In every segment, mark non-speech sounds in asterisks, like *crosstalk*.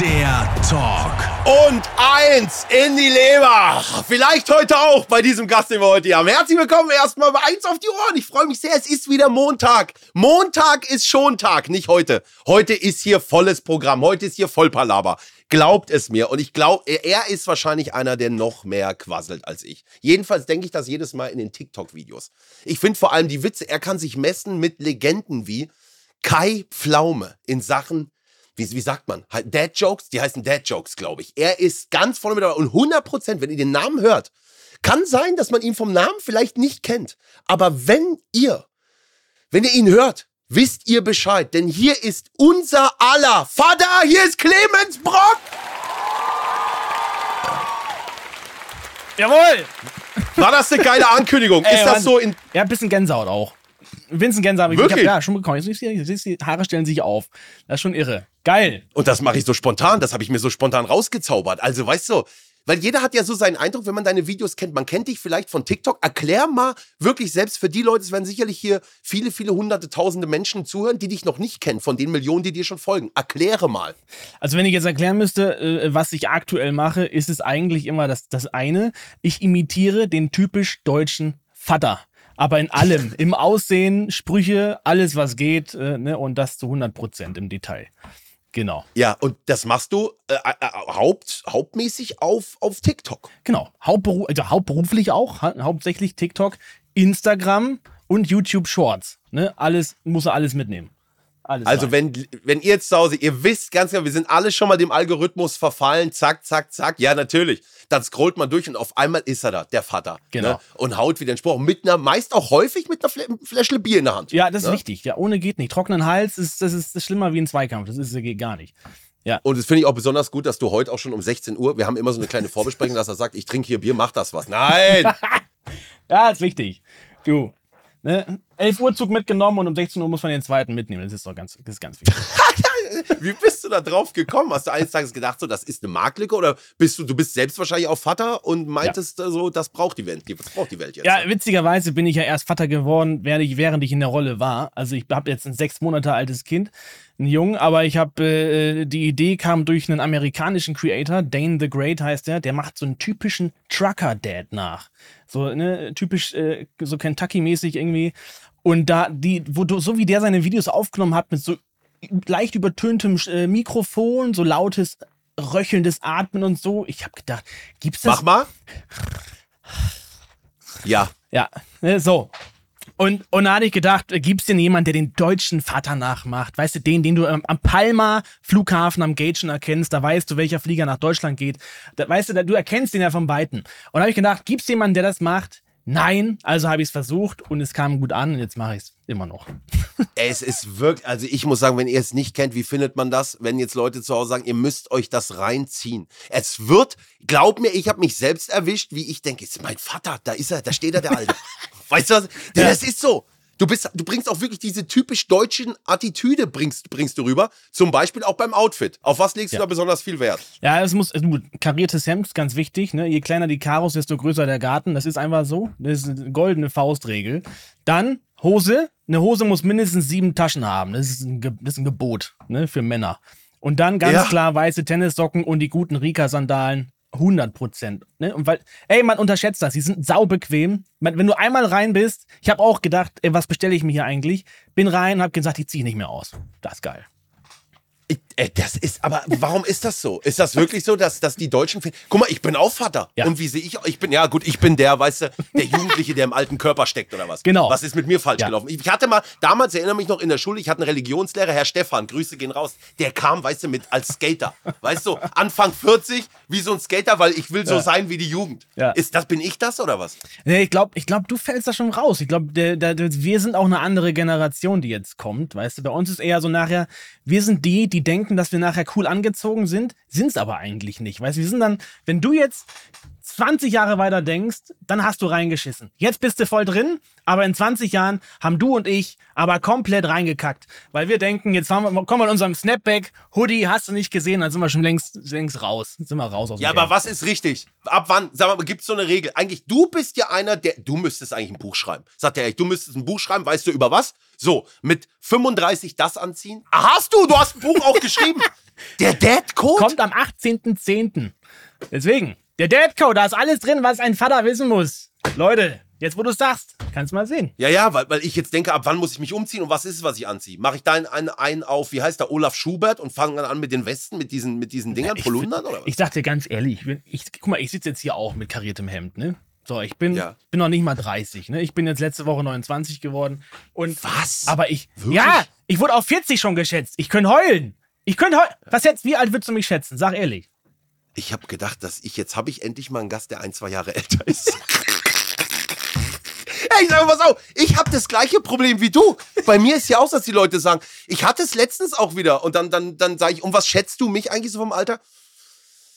Der Talk. Und eins in die Leber. Vielleicht heute auch bei diesem Gast, den wir heute hier haben. Herzlich willkommen erstmal bei eins auf die Ohren. Ich freue mich sehr. Es ist wieder Montag. Montag ist schon Tag, nicht heute. Heute ist hier volles Programm. Heute ist hier Vollpalaber. Glaubt es mir. Und ich glaube, er ist wahrscheinlich einer, der noch mehr quasselt als ich. Jedenfalls denke ich das jedes Mal in den TikTok-Videos. Ich finde vor allem die Witze, er kann sich messen mit Legenden wie Kai Pflaume in Sachen wie, wie sagt man? Halt Dad Jokes, die heißen Dad Jokes, glaube ich. Er ist ganz vorne mit dabei und 100 Prozent, wenn ihr den Namen hört, kann sein, dass man ihn vom Namen vielleicht nicht kennt. Aber wenn ihr, wenn ihr ihn hört, wisst ihr Bescheid, denn hier ist unser aller Vater, hier ist Clemens Brock. Jawohl! War das eine geile Ankündigung? Ey, ist das Mann. so in. Ja, ein bisschen Gänsehaut auch. Vincent Gänsehaut. Ich Wirklich? hab, ja, schon bekommen. Jetzt siehst du, jetzt siehst du, die Haare stellen sich auf. Das ist schon irre. Geil. Und das mache ich so spontan, das habe ich mir so spontan rausgezaubert. Also, weißt du, weil jeder hat ja so seinen Eindruck, wenn man deine Videos kennt. Man kennt dich vielleicht von TikTok. Erklär mal wirklich selbst für die Leute, es werden sicherlich hier viele, viele hunderte, tausende Menschen zuhören, die dich noch nicht kennen, von den Millionen, die dir schon folgen. Erkläre mal. Also wenn ich jetzt erklären müsste, äh, was ich aktuell mache, ist es eigentlich immer das, das eine. Ich imitiere den typisch deutschen Vater. Aber in allem. Im Aussehen, Sprüche, alles was geht. Äh, ne? Und das zu 100 Prozent im Detail. Genau. Ja, und das machst du äh, äh, haupt, hauptmäßig auf, auf TikTok. Genau. Hauptberu also hauptberuflich auch. Ha hauptsächlich TikTok, Instagram und YouTube Shorts. Ne? Alles, muss er alles mitnehmen. Alles Also rein. wenn, wenn ihr jetzt zu Hause, ihr wisst ganz genau, wir sind alle schon mal dem Algorithmus verfallen, zack, zack, zack, ja natürlich. Dann scrollt man durch und auf einmal ist er da, der Vater. Genau. Ne? Und haut wieder den Spruch mit einer, meist auch häufig mit einer Fl Fläschle Bier in der Hand. Ja, das ist Ne? wichtig. Ja, ohne geht nicht. Trockenen Hals ist, das ist schlimmer wie ein Zweikampf. Das ist, das geht gar nicht. Und das finde ich auch besonders gut, dass du heute auch schon um 16 Uhr, wir haben immer so eine kleine Vorbesprechung, dass er sagt, ich trinke hier Bier, mach das was. Nein! *laughs* Ja, ist wichtig. Du. Ne? 11 Uhr Zug mitgenommen und um 16 Uhr muss man den zweiten mitnehmen. Das ist doch ganz, das ist ganz wichtig. *laughs* Wie bist du da drauf gekommen? Hast du eines Tages gedacht, so, das ist eine Marktlücke oder bist du, du bist selbst wahrscheinlich auch Vater und meintest äh, so, das braucht die Welt, das braucht die Welt jetzt. Ja, witzigerweise bin ich ja erst Vater geworden, während ich, während ich in der Rolle war. Also ich habe jetzt ein sechs Monate altes Kind, ein Jungen, aber ich habe äh, die Idee kam durch einen amerikanischen Creator, Dane the Great heißt der, der macht so einen typischen Trucker-Dad nach. So, ne, typisch, äh, so Kentucky-mäßig irgendwie. Und da, die, wo du, so wie der seine Videos aufgenommen hat, mit so leicht übertöntem äh, Mikrofon, so lautes, röchelndes Atmen und so, ich habe gedacht, gibt's das Mach mal. Ja. ja, ne, so. Und, und da hatte ich gedacht, äh, gibt's denn jemanden, der den deutschen Vater nachmacht? Weißt du, den, den du am, am Palma Flughafen am Gate schon erkennst, da weißt du, welcher Flieger nach Deutschland geht. Da, weißt du, da, du erkennst den ja vom Weiten. Und da habe ich gedacht, gibt's jemanden, der das macht? Nein, also habe ich es versucht und es kam gut an und jetzt mache ich es immer noch. *laughs* Es ist wirklich, also ich muss sagen, wenn ihr es nicht kennt, wie findet man das? Wenn jetzt Leute zu Hause sagen, ihr müsst euch das reinziehen. Es wird, glaub mir, ich habe mich selbst erwischt, wie ich denke, ist mein Vater, da ist er, da steht er, der Alte. *laughs* weißt du was? Ja. Das ist so. Du, bist, du bringst auch wirklich diese typisch deutschen Attitüde bringst, bringst du rüber. Zum Beispiel auch beim Outfit. Auf was legst Ja. du da besonders viel Wert? Ja, es muss, du, kariertes Hemd ist ganz wichtig. Ne? Je kleiner die Karos, desto größer der Garten. Das ist einfach so. Das ist eine goldene Faustregel. Dann Hose. Eine Hose muss mindestens sieben Taschen haben. Das ist ein, Ge das ist ein Gebot ne? für Männer. Und dann ganz Ja. klar weiße Tennissocken und die guten Rika-Sandalen. 100 Prozent. Ne? Und weil, ey, man unterschätzt das. Die sind saubequem. Man, wenn du einmal rein bist, ich habe auch gedacht, ey, was bestelle ich mir hier eigentlich? Bin rein, hab gesagt, die ziehe ich nicht mehr aus. Das ist geil. Ich, äh, das ist, aber warum ist das so? Ist das wirklich so, dass, dass die Deutschen. Guck mal, ich bin auch Vater. Ja. Und wie sehe ich? Ich bin, ja gut, ich bin der, weißt du, der *laughs* Jugendliche, der im alten Körper steckt oder was. Genau. Was ist mit mir falsch Ja. gelaufen? Ich hatte mal, damals erinnere mich noch in der Schule, ich hatte einen Religionslehrer, Herr Stefan, Grüße gehen raus. Der kam, weißt du, mit als Skater. Weißt du, Anfang 40, wie so ein Skater, weil ich will so Ja. sein wie die Jugend. Ja. Ist das, bin ich das oder was? Nee, ich glaube, ich glaub, du fällst da schon raus. Ich glaube, wir sind auch eine andere Generation, die jetzt kommt. Weißt du, bei uns ist eher so nachher, wir sind die, die denken, dass wir nachher cool angezogen sind, sind es aber eigentlich nicht. Weißt du, wir sind dann, wenn du jetzt 20 Jahre weiter denkst, dann hast du reingeschissen. Jetzt bist du voll drin, aber in 20 Jahren haben du und ich aber komplett reingekackt. Weil wir denken, jetzt wir, kommen wir in unserem Snapback, Hoodie, hast du nicht gesehen, dann sind wir schon längst, längst raus. Sind wir raus aus dem Ja, aber was ist richtig? Ab wann, sag mal, gibt es so eine Regel? Eigentlich, du bist ja einer, der, du müsstest eigentlich ein Buch schreiben. Sagt er ehrlich, du müsstest ein Buch schreiben, weißt du über was? So, mit 35 das anziehen? Ah, hast du, du hast ein Buch auch geschrieben. *laughs* Der Dad Code? kommt am 18.10. Deswegen, der Dad Code, da ist alles drin, was ein Vater wissen muss. Leute, jetzt wo du es sagst, kannst mal sehen. Ja, ja, weil, weil ich jetzt denke, ab wann muss ich mich umziehen und was ist es, was ich anziehe? Mache ich da einen, einen, auf, wie heißt der, Olaf Schubert und fange dann an mit den Westen, mit diesen, mit diesen Dingern, Ich Polundern oder was? Ich sag dir ganz ehrlich, ich, bin, ich guck mal, ich sitze jetzt hier auch mit kariertem Hemd, ne? So, ich bin, Ja. bin noch nicht mal 30, ne? Ich bin jetzt letzte Woche 29 geworden. Und Was? Aber ich, Wirklich? ja, ich wurde auf 40 schon geschätzt. Ich könnte heulen. Ich könnte heulen. Was jetzt, wie alt würdest du mich schätzen? Sag ehrlich. Ich habe gedacht, dass ich jetzt habe ich endlich mal einen Gast, der ein, zwei Jahre *laughs* älter ist. Ey, sag mal, pass auf, ich habe das gleiche Problem wie du. Bei mir ist ja auch, dass die Leute sagen, ich hatte es letztens auch wieder und dann, dann, dann sage ich, um was schätzt du mich eigentlich so vom Alter?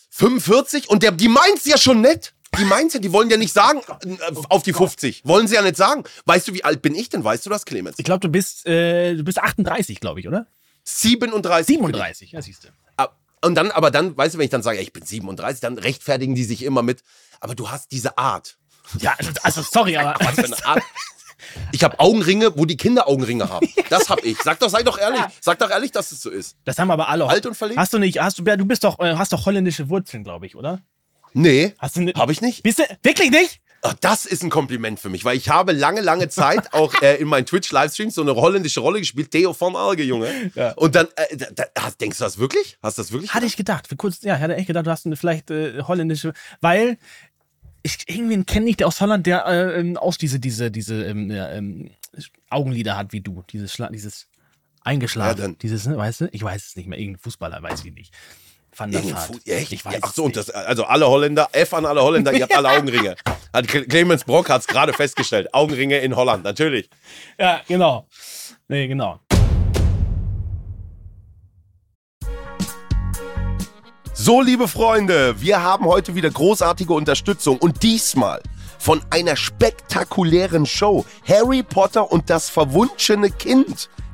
45? Und der, die meint's ja schon nett. Die meint's ja, die wollen ja nicht sagen, äh, auf die 50. Wollen sie ja nicht sagen. Weißt du, wie alt bin ich denn? Weißt du das, Clemens? Ich glaube, du bist, äh, du bist 38, glaube ich, oder? 37. bin ich. 37, ja, siehst du. Und dann, aber dann, weißt du, wenn ich dann sage, ich bin 37, dann rechtfertigen die sich immer mit, aber du hast diese Art. Ja, also, sorry, aber. Was für eine Art. Ich habe Augenringe, wo die Kinder Augenringe haben. Das hab ich. Sag doch, sei doch ehrlich. Sag doch ehrlich, dass es so ist. Das haben aber alle. Alt und verliebt? Hast du nicht, hast du, du bist doch, äh, hast doch holländische Wurzeln, glaube ich, oder? Nee, Hast du ne- habe ich nicht. Bist du, wirklich nicht? Ach, das ist ein Kompliment für mich, weil ich habe lange, lange Zeit *laughs* auch äh, in meinen Twitch-Livestreams so eine holländische Rolle gespielt. Theo von Alge, Junge. Ja. Und dann, äh, da, da, denkst du das wirklich? Hast du das wirklich? Hatte ich gedacht. Für kurz, ja, ich hatte echt gedacht, du hast eine vielleicht äh, holländische, weil ich irgendwen kenne ich, der aus Holland, der äh, ähm, auch diese, diese, diese ähm, ja, ähm, Augenlider hat wie du. Dieses, Schla dieses eingeschlagen. Ja, Dieses, ne, weißt du? Ich weiß es nicht mehr. Irgendein Fußballer, weiß ich nicht. Van der Vaart. Echt? Ich weiß Ja, ach so, und das, also alle Holländer, F an alle Holländer, ihr habt *laughs* alle Augenringe. Hat Cle- Clemens Brock hat es gerade festgestellt. Augenringe in Holland, natürlich. Ja, genau. Nee, genau. So, liebe Freunde, wir haben heute wieder großartige Unterstützung und diesmal von einer spektakulären Show. Harry Potter und das verwunschene Kind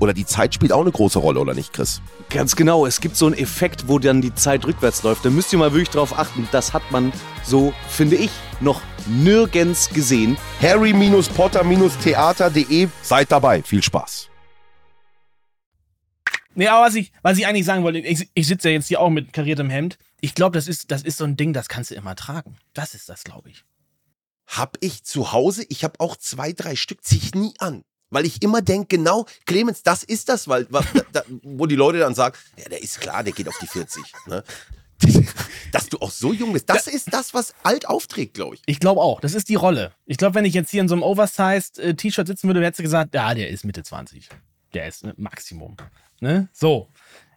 oder die Zeit spielt auch eine große Rolle, oder nicht, Chris? Ganz genau, es gibt so einen Effekt, wo dann die Zeit rückwärts läuft. Da müsst ihr mal wirklich drauf achten. Das hat man so, finde ich, noch nirgends gesehen. Harry-Potter-Theater.de. Seid dabei. Viel Spaß. Nee, aber was ich, was ich eigentlich sagen wollte, ich, ich sitze ja jetzt hier auch mit kariertem Hemd. Ich glaube, das ist, das ist so ein Ding, das kannst du immer tragen. Das ist das, glaube ich. Hab ich zu Hause, ich habe auch zwei, drei Stück, zieh ich nie an. Weil ich immer denke, genau, Clemens, das ist das, weil, was, da, wo die Leute dann sagen, ja, der ist klar, der geht auf die 40. Ne? *laughs* Dass du auch so jung bist, das ist das, was alt aufträgt, glaube ich. Ich glaube auch, das ist die Rolle. Ich glaube, wenn ich jetzt hier in so einem Oversized-T-Shirt sitzen würde, hättest du gesagt, ja, der ist Mitte 20. Der ist ne, Maximum. Ne? So.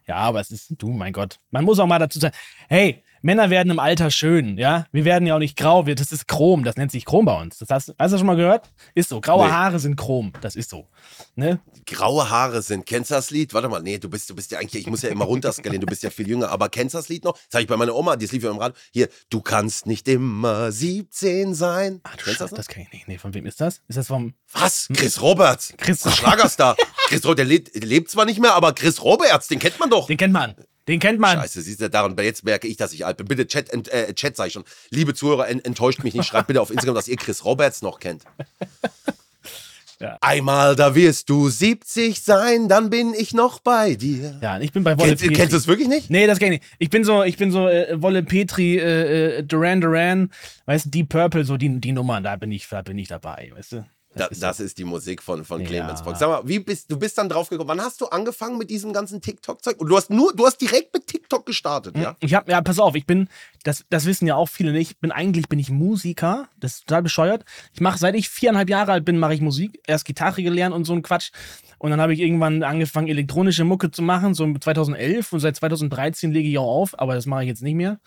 Ja, aber es ist, du, mein Gott. Man muss auch mal dazu sagen, hey, Männer werden im Alter schön, ja. Wir werden ja auch nicht grau, das ist Chrom, das nennt sich Chrom bei uns. Das hast, hast du schon mal gehört? Ist so. Graue nee. Haare sind Chrom, das ist so. Ne? Graue Haare sind. Kennst du das Lied? Warte mal, nee, du bist, du bist ja eigentlich, ich muss ja immer runterskalieren, du bist ja viel jünger, aber kennst du das Lied noch? Das habe ich bei meiner Oma, die lief ja im Radio. Hier, du kannst nicht immer 17 sein. Ach du Kennst Scheiße, das, das kenn ich nicht. Nee, von wem ist das? Ist das vom. Was? Chris Roberts. Chris Schlagerstar. *laughs* Chris Roberts, der lebt, lebt zwar nicht mehr, aber Chris Roberts, den kennt man doch. Den kennt man. Den kennt man. Scheiße, siehst du, daran, jetzt merke ich, dass ich alt bin. Bitte, Chat, äh, Chat sag ich schon. Liebe Zuhörer, ent, enttäuscht mich nicht. Schreibt bitte auf Instagram, dass ihr Chris Roberts noch kennt. *laughs* Ja. Einmal, da wirst du 70 sein, dann bin ich noch bei dir. Ja, ich bin bei Wolle Kennst, Petri. Kennst du es wirklich nicht? Nee, das kenn ich nicht. Ich bin so, ich bin so äh, Wolle Petri, äh, äh, Duran Duran, weißt du, Deep Purple, so die, die Nummern, da bin ich, da bin ich dabei, weißt du. Das, ist, das ist, die Musik von, von Clemens ja. Fox. Sag mal, wie bist, du bist dann drauf gekommen? Wann hast du angefangen mit diesem ganzen TikTok-Zeug? Und du hast nur, du hast direkt mit TikTok gestartet, ja? Ich hab, ja, pass auf, ich bin, das, das wissen ja auch viele nicht, bin eigentlich bin ich Musiker, das ist total bescheuert. Ich mache, seit ich viereinhalb Jahre alt bin, mache ich Musik, erst Gitarre gelernt und so ein Quatsch. Und dann habe ich irgendwann angefangen, elektronische Mucke zu machen, so 2011 und seit 2013 lege ich auch auf, aber das mache ich jetzt nicht mehr.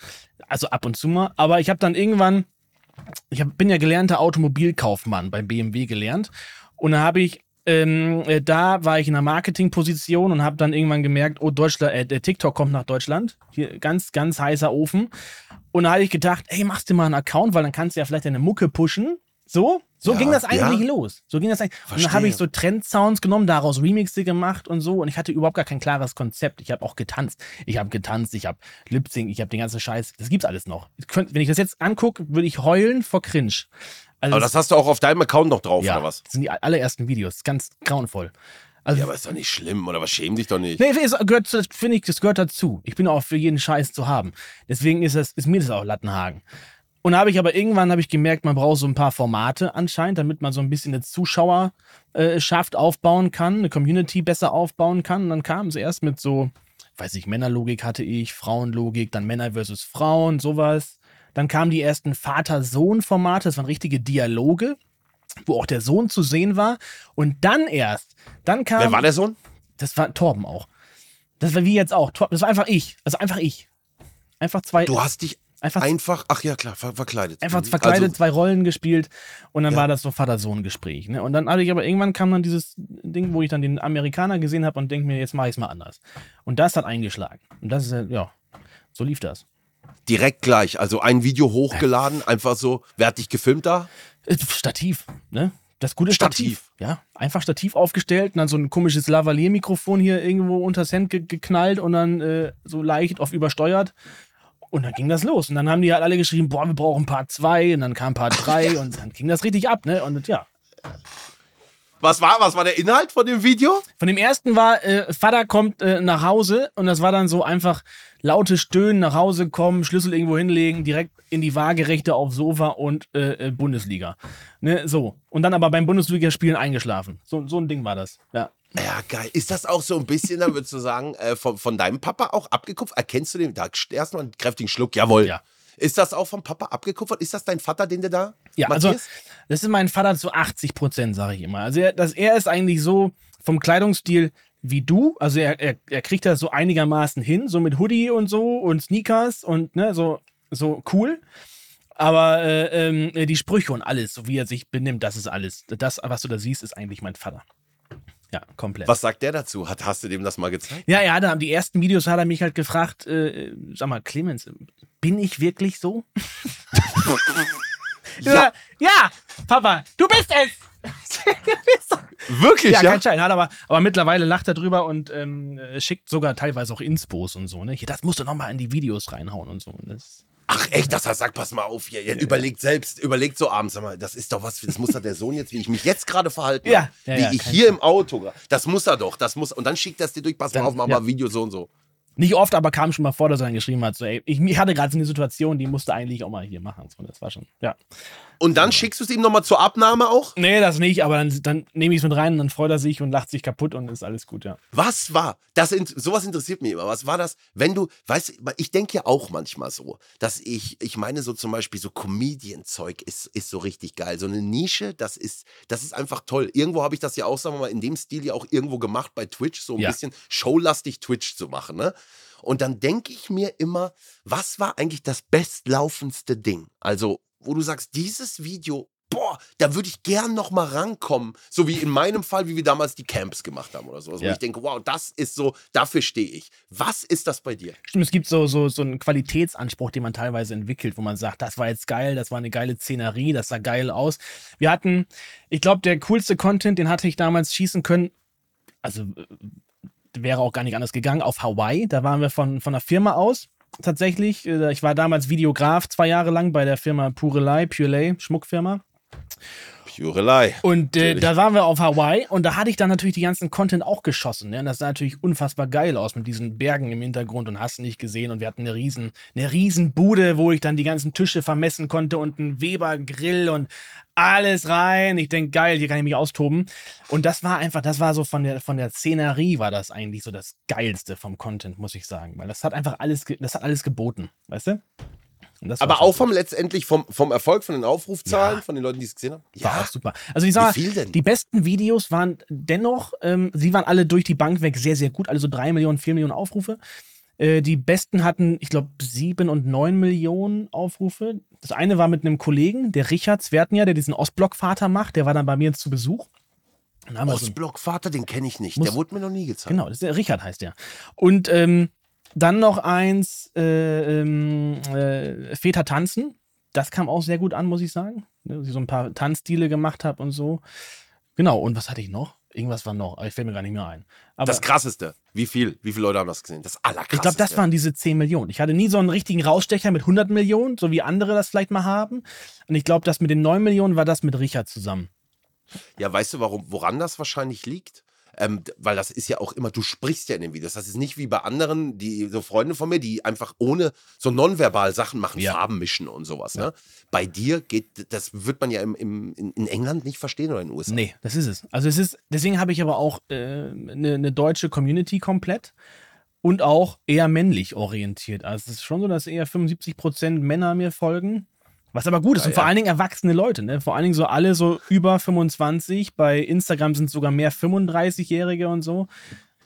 Also ab und zu mal. Aber ich habe dann irgendwann ich hab, bin ja gelernter Automobilkaufmann bei BMW gelernt. Und da habe ich, ähm, äh, da war ich in einer Marketingposition und habe dann irgendwann gemerkt, oh, Deutschland, äh, der TikTok kommt nach Deutschland. Hier ganz, ganz heißer Ofen. Und da habe ich gedacht, ey, machst du mal einen Account, weil dann kannst du ja vielleicht deine Mucke pushen. So, so ja, ging das eigentlich ja. los. So ging das eigentlich. Verstehe. Und dann habe ich so Trend-Sounds genommen, daraus Remixe gemacht und so. Und ich hatte überhaupt gar kein klares Konzept. Ich habe auch getanzt. Ich habe getanzt, ich habe Lip-Sync, ich habe den ganzen Scheiß. Das gibt's alles noch. wenn ich das jetzt angucke, würde ich heulen vor Cringe. Also aber das hast du auch auf deinem Account noch drauf, ja, oder was? Das sind die allerersten Videos. Ganz grauenvoll. Also, ja, aber ist doch nicht schlimm, oder was? Schäm dich doch nicht. Nee, das gehört, finde ich, das gehört dazu. Ich bin auch für jeden Scheiß zu haben. Deswegen ist, das, ist mir das auch Lattenhagen. Und da habe ich aber irgendwann habe ich gemerkt, man braucht so ein paar Formate anscheinend, damit man so ein bisschen eine Zuschauerschaft äh, aufbauen kann, eine Community besser aufbauen kann. Und dann kam es erst mit so, weiß ich, Männerlogik hatte ich, Frauenlogik, dann Männer versus Frauen, sowas. Dann kamen die ersten Vater-Sohn-Formate, das waren richtige Dialoge, wo auch der Sohn zu sehen war. Und dann erst, dann kam. Wer war der Sohn? Das war Torben auch. Das war wie jetzt auch. Das war einfach ich. Also einfach ich. Einfach zwei. Du hast dich Einfach, einfach, ach ja klar, ver verkleidet. Einfach mhm. verkleidet, also, zwei Rollen gespielt und dann ja. war das so Vater-Sohn-Gespräch. Ne? Und dann hatte ich aber irgendwann kam dann dieses Ding, wo ich dann den Amerikaner gesehen habe und denke mir, jetzt mache ich es mal anders. Und das hat eingeschlagen. Und das ist, ja, so lief das. Direkt gleich, also ein Video hochgeladen, einfach so. Wer hat dich gefilmt da? Äh, Stativ, ne? Das gute Stativ. Stativ. Ja, einfach Stativ aufgestellt und dann so ein komisches Lavalier-Mikrofon hier irgendwo unters Hemd ge geknallt und dann äh, so leicht auf übersteuert. Und dann ging das los. Und dann haben die halt alle geschrieben, boah, wir brauchen Part 2 und dann kam Part 3 *laughs* und dann ging das richtig ab, ne? Und ja. Was war, was war der Inhalt von dem Video? Von dem ersten war, äh, Vater kommt äh, nach Hause und das war dann so einfach laute Stöhnen, nach Hause kommen, Schlüssel irgendwo hinlegen, direkt in die Waagerechte aufs Sofa und äh, äh Bundesliga. Ne, so. Und dann aber beim Bundesligaspielen eingeschlafen. So, so ein Ding war das. Ja. Ja, geil. Ist das auch so ein bisschen, dann würdest du sagen, äh, von, von deinem Papa auch abgekupft? Erkennst du den? Da erstmal einen kräftigen Schluck. Jawohl. Ja. Ist das auch vom Papa abgekupfert? Ist das dein Vater, den du da? Ja, Matthias? also das ist mein Vater zu 80 Prozent, sage ich immer. Also er, das, er ist eigentlich so vom Kleidungsstil wie du. Also er, er, er kriegt das so einigermaßen hin, so mit Hoodie und so und Sneakers und ne, so, so cool. Aber äh, äh, die Sprüche und alles, so wie er sich benimmt, das ist alles. Das, was du da siehst, ist eigentlich mein Vater. Ja, komplett. Was sagt der dazu? Hat, hast du dem das mal gezeigt? Ja, ja, da haben die ersten Videos hat er mich halt gefragt, äh, sag mal, Clemens, bin ich wirklich so? *laughs* ja. ja, Papa, du bist es! *laughs* Wirklich, Ja, ja? kein Schein. Hat aber, aber mittlerweile lacht er drüber und ähm, äh, schickt sogar teilweise auch Inspos und so. Ne? Hier, das musst du nochmal in die Videos reinhauen und so. Und das, Ach echt, das heißt, sag, pass mal auf hier. Ihr überlegt selbst, überlegt so abends, sag mal, das ist doch was, das muss doch der Sohn jetzt, wie ich mich jetzt gerade verhalten Ja, habe, ja, wie ja, ich hier im Auto, das muss er doch, das muss, und dann schickt er es dir durch, pass mal Dann- auf, mach ja. mal Video so und so. nicht oft, aber kam schon mal vor, dass er dann geschrieben hat, so, ey, ich, ich hatte gerade so eine Situation, die musste eigentlich auch mal hier machen. So, das war schon, ja. Und dann schickst du es ihm nochmal zur Abnahme auch? Nee, das nicht, aber dann, dann nehme ich es mit rein und dann freut er sich und lacht sich kaputt und ist alles gut, ja. Was war, das, sowas interessiert mich immer, was war das, wenn du, weißt du, ich denke ja auch manchmal so, dass ich, ich meine so zum Beispiel so Comedian-Zeug ist, ist so richtig geil, so eine Nische, das ist, das ist einfach toll. Irgendwo habe ich das ja auch, sagen wir mal, in dem Stil ja auch irgendwo gemacht bei Twitch, so ein Ja. bisschen showlastig Twitch zu machen, ne? Und dann denke ich mir immer, was war eigentlich das bestlaufendste Ding? Also, wo du sagst, dieses Video, boah, da würde ich gern noch mal rankommen. So wie in meinem Fall, wie wir damals die Camps gemacht haben oder sowas. Wo Ja. ich denke, wow, das ist so, dafür stehe ich. Was ist das bei dir? Stimmt, es gibt so, so, so einen Qualitätsanspruch, den man teilweise entwickelt, wo man sagt, das war jetzt geil, das war eine geile Szenerie, das sah geil aus. Wir hatten, ich glaube, der coolste Content, den hatte ich damals schießen können, also äh, wäre auch gar nicht anders gegangen, auf Hawaii. Da waren wir von, von einer Firma aus. Tatsächlich, Äh, ich war damals Videograf zwei Jahre lang bei der Firma Purelei, Purelei, Schmuckfirma. Purelei. Und äh, da waren wir auf Hawaii und da hatte ich dann natürlich die ganzen Content auch geschossen. Ne? Und das sah natürlich unfassbar geil aus mit diesen Bergen im Hintergrund und hast nicht gesehen. Und wir hatten eine riesen, eine riesen Bude, wo ich dann die ganzen Tische vermessen konnte und einen Weber-Grill und alles rein. Ich denke, geil, hier kann ich mich austoben. Und das war einfach, das war so von der, von der Szenerie war das eigentlich so das Geilste vom Content, muss ich sagen. Weil das hat einfach alles, das hat alles geboten, weißt du? Aber auch vom letztendlich vom, vom Erfolg, von den Aufrufzahlen, Ja. von den Leuten, die es gesehen haben? War auch super. Also ich sag mal, Wie viel denn? die besten Videos waren dennoch, ähm, sie waren alle durch die Bank weg sehr, sehr gut. Also drei Millionen, vier Millionen Aufrufe. Äh, die besten hatten, ich glaube, sieben und neun Millionen Aufrufe. Das eine war mit einem Kollegen, der Richard Zwertner, der diesen Ostblock-Vater macht. Der war dann bei mir zu Besuch. Ostblock-Vater, den kenne ich nicht. Muss- der wurde mir noch nie gezeigt. Genau, das ist der Richard heißt der. Und ähm, dann noch eins, äh, ähm, äh, Väter tanzen. Das kam auch sehr gut an, muss ich sagen. Ne, dass ich so ein paar Tanzstile gemacht habe und so. Genau, und was hatte ich noch? Irgendwas war noch, aber ich fällt mir gar nicht mehr ein. Aber Das krasseste. Wie viel? Wie viele Leute haben das gesehen? Das allerkrasseste. ich glaube, das waren diese 10 Millionen. Ich hatte nie so einen richtigen Rausstecher mit 100 Millionen, so wie andere das vielleicht mal haben. Und ich glaube, das mit den 9 Millionen war das mit Richard zusammen. Ja, weißt du, warum, woran das wahrscheinlich liegt? Ähm, weil das ist ja auch immer, du sprichst ja in den Videos. Das ist nicht wie bei anderen, die so Freunde von mir, die einfach ohne so nonverbal Sachen machen, Ja. Farben mischen und sowas. Ne? Bei dir geht, das wird man ja im, im, in, England nicht verstehen oder in den USA. Nee, das ist es. Also es ist, deswegen habe ich aber auch eine ne ne deutsche Community komplett und auch eher männlich orientiert. Also es ist schon so, dass eher 75% Männer mir folgen. Was aber gut ist. Ja, und vor ja. allen Dingen erwachsene Leute, ne? Vor allen Dingen so alle so über 25. Bei Instagram sind sogar mehr 35-Jährige und so.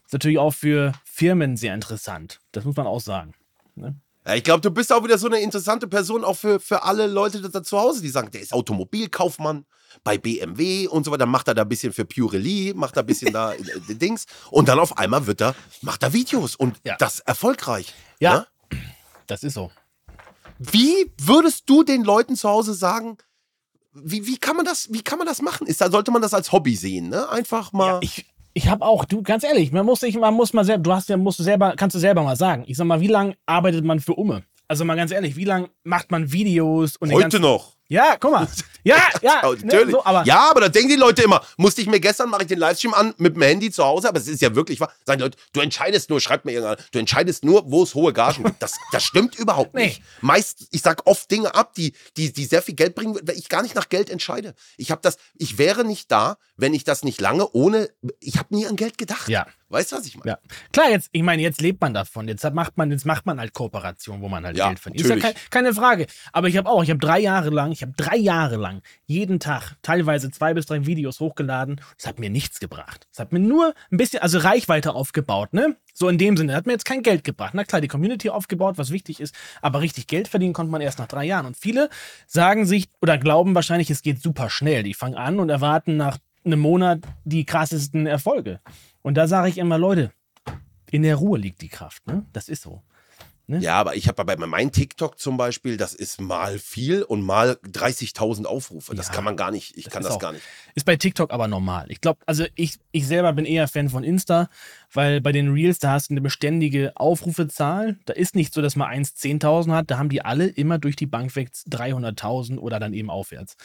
Ist natürlich auch für Firmen sehr interessant. Das muss man auch sagen. Ne? Ja, ich glaube, du bist auch wieder so eine interessante Person, auch für, für alle Leute da zu Hause, die sagen, der ist Automobilkaufmann bei BMW und so weiter, macht er da ein bisschen für Purely, macht er ein bisschen da *laughs* äh, Dings und dann auf einmal wird er, macht er Videos und Ja. das erfolgreich. Ja. Ne? Das ist so. Wie würdest du den Leuten zu Hause sagen, wie, wie, kann man das, wie kann man das machen? Ist, da sollte man das als Hobby sehen, ne? Einfach mal. Ich, ich habe auch, du, ganz ehrlich, man muss sich, man muss mal selber, du hast ja, musst du selber, kannst du selber mal sagen. Ich sag mal, wie lange arbeitet man für Umme? Also mal ganz ehrlich, wie lange macht man Videos und Heute ganzen, noch. Ja, guck mal. Ja, *laughs* ja, Ja, ne, natürlich. so, aber ja, aber da denken die Leute immer, musste ich mir gestern, mache ich den Livestream an mit dem Handy zu Hause, aber es ist ja wirklich wahr. Sagen die Leute, du entscheidest nur, schreibt mir irgendeiner, du entscheidest nur, wo es hohe Gagen gibt. Das, das stimmt überhaupt Nee. nicht. Meist, ich sag oft Dinge ab, die, die, die sehr viel Geld bringen, weil ich gar nicht nach Geld entscheide. Ich habe das, ich wäre nicht da, wenn ich das nicht lange ohne, ich habe nie an Geld gedacht. Ja. Weißt du, was ich meine? Ja. Klar, jetzt, ich meine, jetzt lebt man davon. Jetzt macht man, jetzt macht man halt Kooperation, wo man halt Ja, Geld verdient. Ist ja natürlich. kein, keine Frage. Aber ich habe auch, ich habe drei Jahre lang, ich habe drei Jahre lang jeden Tag teilweise zwei bis drei Videos hochgeladen. Das hat mir nichts gebracht. Das hat mir nur ein bisschen, also Reichweite aufgebaut, ne? So in dem Sinne. Das hat mir jetzt kein Geld gebracht. Na klar, die Community aufgebaut, was wichtig ist. Aber richtig Geld verdienen konnte man erst nach drei Jahren. Und viele sagen sich oder glauben wahrscheinlich, es geht super schnell. Die fangen an und erwarten nach einem Monat die krassesten Erfolge. Und da sage ich immer, Leute, in der Ruhe liegt die Kraft, ne? Das ist so. Ne? Ja, aber ich habe bei meinem TikTok zum Beispiel, das ist mal viel und mal 30.000 Aufrufe. Das Ja, kann man gar nicht. Ich das kann das auch- gar nicht. Ist bei TikTok aber normal. Ich glaube, also ich, ich selber bin eher Fan von Insta, weil bei den Reels, da hast du eine beständige Aufrufezahl. Da ist nicht so, dass man 1 10.000 hat. Da haben die alle immer durch die Bank weg 300.000 oder dann eben aufwärts.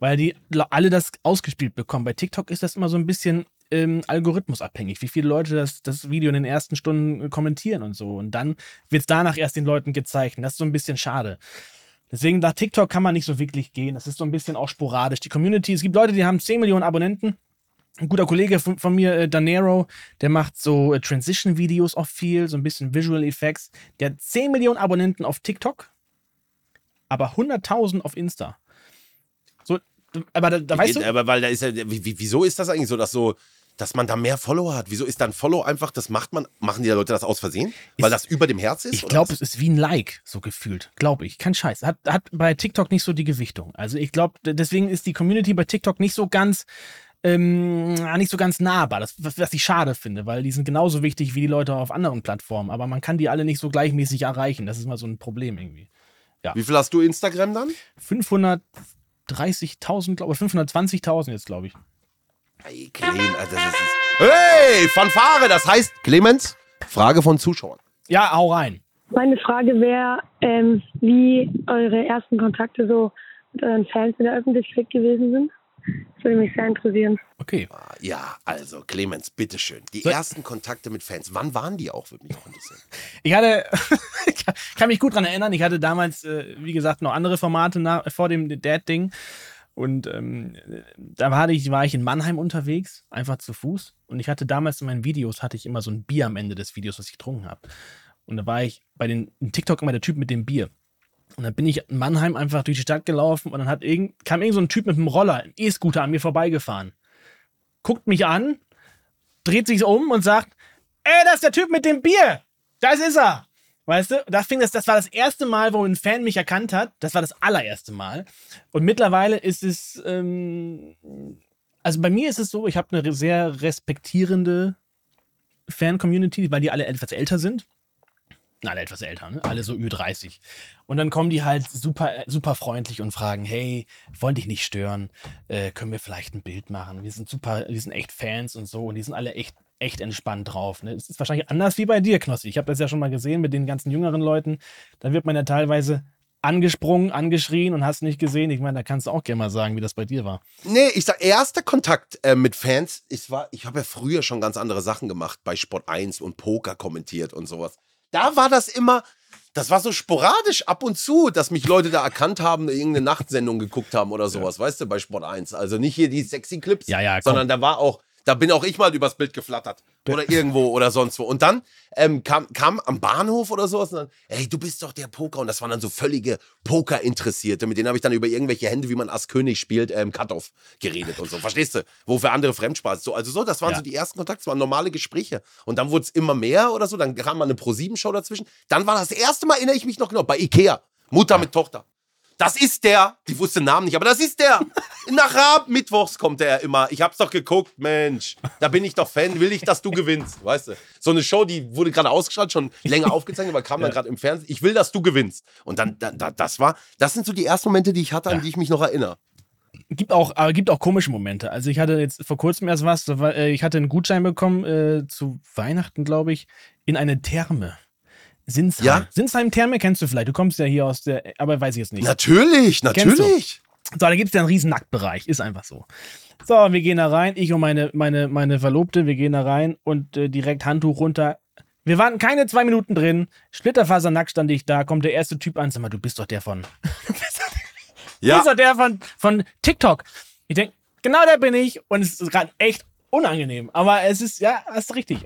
Weil die alle das ausgespielt bekommen. Bei TikTok ist das immer so ein bisschen ähm, algorithmusabhängig, wie viele Leute das, das Video in den ersten Stunden äh, kommentieren und so. Und dann wird es danach erst den Leuten gezeigt. Das ist so ein bisschen schade. Deswegen nach TikTok kann man nicht so wirklich gehen. Das ist so ein bisschen auch sporadisch. Die Community, es gibt Leute, die haben 10 Millionen Abonnenten. Ein guter Kollege von, von mir, äh, Danero, der macht so äh, Transition-Videos auch viel, so ein bisschen Visual Effects. Der hat 10 Millionen Abonnenten auf TikTok, aber 100.000 auf Insta. So, aber da, da weißt du, aber weil da ist ja, wie, wie- wieso ist das eigentlich so, dass so, dass man da mehr Follower hat? Wieso ist dann Follow einfach, das macht man, machen die Leute das aus Versehen? Weil das über dem Herz ist? Ich glaube, es ist wie ein Like, so gefühlt. Glaube ich. Kein Scheiß. Hat, hat bei TikTok nicht so die Gewichtung. Also ich glaube, deswegen ist die Community bei TikTok nicht so ganz, ähm, nicht so ganz nahbar. Das, was, was ich schade finde, weil die sind genauso wichtig wie die Leute auf anderen Plattformen. Aber man kann die alle nicht so gleichmäßig erreichen. Das ist mal so ein Problem irgendwie. Wie viel hast du Instagram dann? 530.000, glaube ich, 520.000 jetzt, glaube ich. Hey, Clemens, also das ist, hey, Fanfare, das heißt, Clemens, Frage von Zuschauern. Ja, hau rein. Meine Frage wäre, ähm, wie eure ersten Kontakte so mit euren Fans in der Öffentlichkeit gewesen sind. Das würde mich sehr interessieren. Okay. Ja, also, Clemens, bitteschön. Die So- ersten Kontakte mit Fans, wann waren die auch, würde mich auch interessieren. *laughs* Ich hatte, *laughs* ich kann mich gut dran erinnern, ich hatte damals, äh, wie gesagt, noch andere Formate nach, vor dem Dad-Ding. Und ähm, da war ich, war ich in Mannheim unterwegs, einfach zu Fuß. Und ich hatte damals in meinen Videos, hatte ich immer so ein Bier am Ende des Videos, was ich getrunken habe. Und da war ich bei den TikTok immer der Typ mit dem Bier. Und dann bin ich in Mannheim einfach durch die Stadt gelaufen und dann hat irgend, kam irgend so ein Typ mit einem Roller, einem E-Scooter an mir vorbeigefahren. Guckt mich an, dreht sich um und sagt, ey, das ist der Typ mit dem Bier. Das ist er. Weißt du, das, fing das, das war das erste Mal, wo ein Fan mich erkannt hat. Das war das allererste Mal. Und mittlerweile ist es, ähm, also bei mir ist es so, ich habe eine sehr respektierende Fan-Community, weil die alle etwas älter sind. Alle etwas älter, ne? Alle so Ü30. Und dann kommen die halt super, super freundlich und fragen, hey, wollen dich nicht stören? Äh, können wir vielleicht ein Bild machen? Wir sind super, wir sind echt Fans und so. Und die sind alle echt, echt entspannt drauf. Ne? Es ist wahrscheinlich anders wie bei dir, Knossi. Ich habe das ja schon mal gesehen mit den ganzen jüngeren Leuten. Da wird man ja teilweise angesprungen, angeschrien und hast nicht gesehen. Ich meine, da kannst du auch gerne mal sagen, wie das bei dir war. Nee, ich sag, erster Kontakt äh, mit Fans, ich, war, ich habe ja früher schon ganz andere Sachen gemacht, bei Sport 1 und Poker kommentiert und sowas. Da war das immer, das war so sporadisch ab und zu, dass mich Leute da erkannt haben, irgendeine Nachtsendung geguckt haben oder sowas, weißt du, bei Sport 1. Also nicht hier die sexy Clips, Ja, ja, sondern da war auch, da bin auch ich mal übers Bild geflattert oder irgendwo oder sonst wo. Und dann ähm, kam, kam am Bahnhof oder sowas und dann, ey, du bist doch der Poker. Und das waren dann so völlige Poker-Interessierte. Mit denen habe ich dann über irgendwelche Hände, wie man Ass König spielt, ähm, Cut-Off geredet und so. Verstehst du? Wo für andere Fremdsprache. So, also so, das waren Ja. so die ersten Kontakte, das waren normale Gespräche. Und dann wurde es immer mehr oder so. Dann kam mal eine Pro-7-Show dazwischen. Dann war das erste Mal, erinnere ich mich noch genau, bei Ikea. Mutter mit Tochter. Das ist der, die wusste den Namen nicht, aber das ist der. *laughs* Nach Rab Mittwochs kommt er immer. Ich hab's doch geguckt, Mensch. Da bin ich doch Fan, will ich, dass du gewinnst, weißt du? So eine Show, die wurde gerade ausgestrahlt, schon länger aufgezeichnet, aber kam dann gerade im Fernsehen. Ich will, dass du gewinnst. Und dann, dann, das war, das sind so die ersten Momente, die ich hatte, an die ich mich noch erinnere. Gibt auch, aber gibt auch komische Momente. Also ich hatte jetzt vor kurzem erst was, äh, ich hatte einen Gutschein bekommen äh, zu Weihnachten, glaube ich, in eine Therme. Sinsheim. Ja? Sinsheim Therme kennst du vielleicht. Du kommst ja hier aus der, aber weiß ich jetzt nicht. Natürlich, du? natürlich. So, da gibt es ja einen riesen Nacktbereich. Ist einfach so. So, wir gehen da rein. Ich und meine, meine, meine Verlobte, wir gehen da rein und äh, direkt Handtuch runter. Wir waren keine zwei Minuten drin. Splitterfasernackt stand ich da. Kommt der erste Typ an. Sag mal, du bist doch der von. *laughs* Ja. bist doch der von, von TikTok. Ich denke, genau der bin ich. Und es ist gerade echt unangenehm. Aber es ist, ja, hast du richtig.